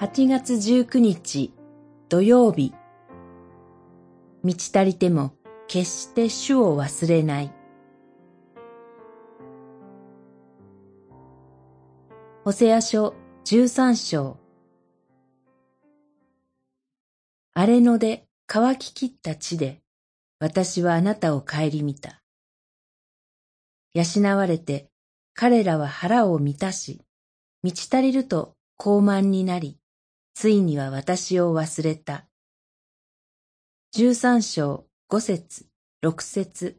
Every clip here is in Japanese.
8月19日土曜日。満ち足りても決して主を忘れない。ホセア書13章。荒れ野で乾ききった地で私はあなたを顧みた。養われて彼らは腹を満たし、満ち足りると高慢になり、ついには私を忘れた。十三章五節六節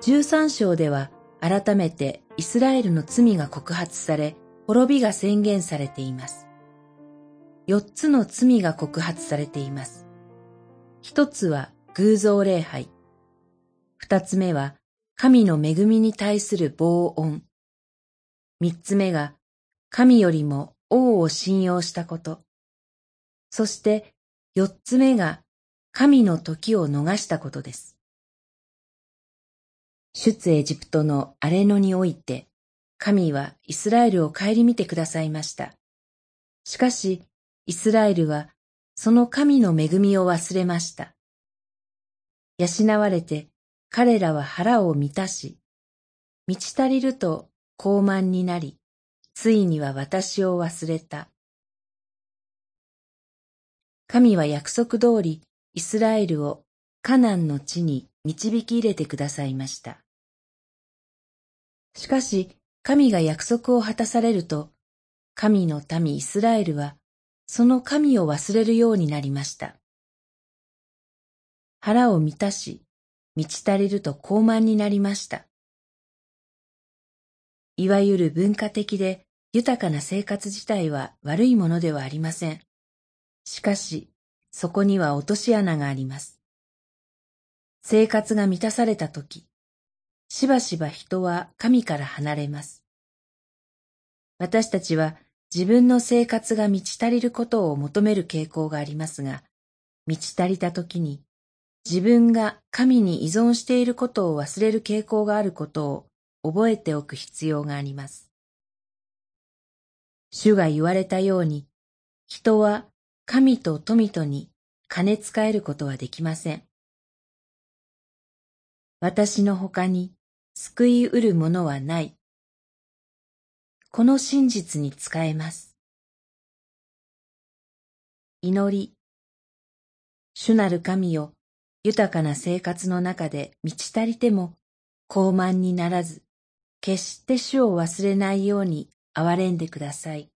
十三章では改めてイスラエルの罪が告発され、滅びが宣言されています。四つの罪が告発されています。一つは偶像礼拝。二つ目は神の恵みに対する防音。三つ目が神よりも王を信用したこと。そして四つ目が神の時を逃したことです。出エジプトの荒れ野において、神はイスラエルを顧みてくださいました。しかし、イスラエルはその神の恵みを忘れました。養われて彼らは腹を満たし、満ち足りると高慢になり、ついには私を忘れた。神は約束通りイスラエルをカナンの地に導き入れてくださいました。しかし、神が約束を果たされると、神の民イスラエルは、その神を忘れるようになりました。腹を満たし、満ち足りると高慢になりました。いわゆる文化的で豊かな生活自体は悪いものではありません。しかし、そこには落とし穴があります。生活が満たされたとき、しばしば人は神から離れます。私たちは自分の生活が満ち足りることを求める傾向がありますが、満ち足りたときに自分が神に依存していることを忘れる傾向があることを覚えておく必要があります。主が言われたように、人は神と富とに金使えることはできません。私の他に救いうるものはない。この真実に使えます。祈り。主なる神よ、豊かな生活の中で満ち足りても傲慢にならず、決して主を忘れないように憐れんでください。